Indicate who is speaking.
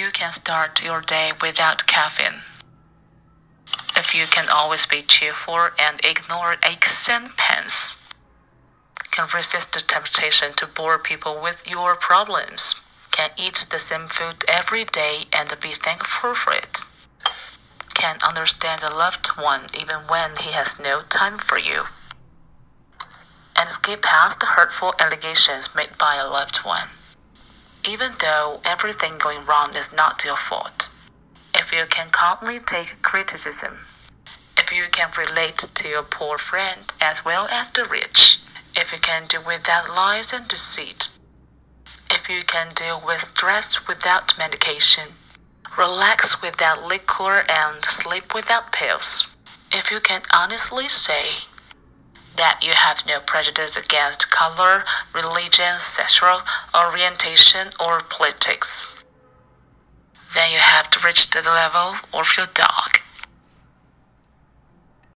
Speaker 1: you can start your day without caffeine. If you can always be cheerful and ignore aches and pains. Can resist the temptation to bore people with your problems. Can eat the same food every day and be thankful for it. Can understand a loved one even when he has no time for you. And skip past the hurtful allegations made by a loved one. Even though everything going wrong is not your fault. If you can calmly take criticism. If you can relate to your poor friend as well as the rich. If you can do without lies and deceit. If you can deal with stress without medication. Relax without liquor and sleep without pills. If you can honestly say that you have no prejudice against color, religion, sexual orientation, or politics, then you have to reach the level of your dog.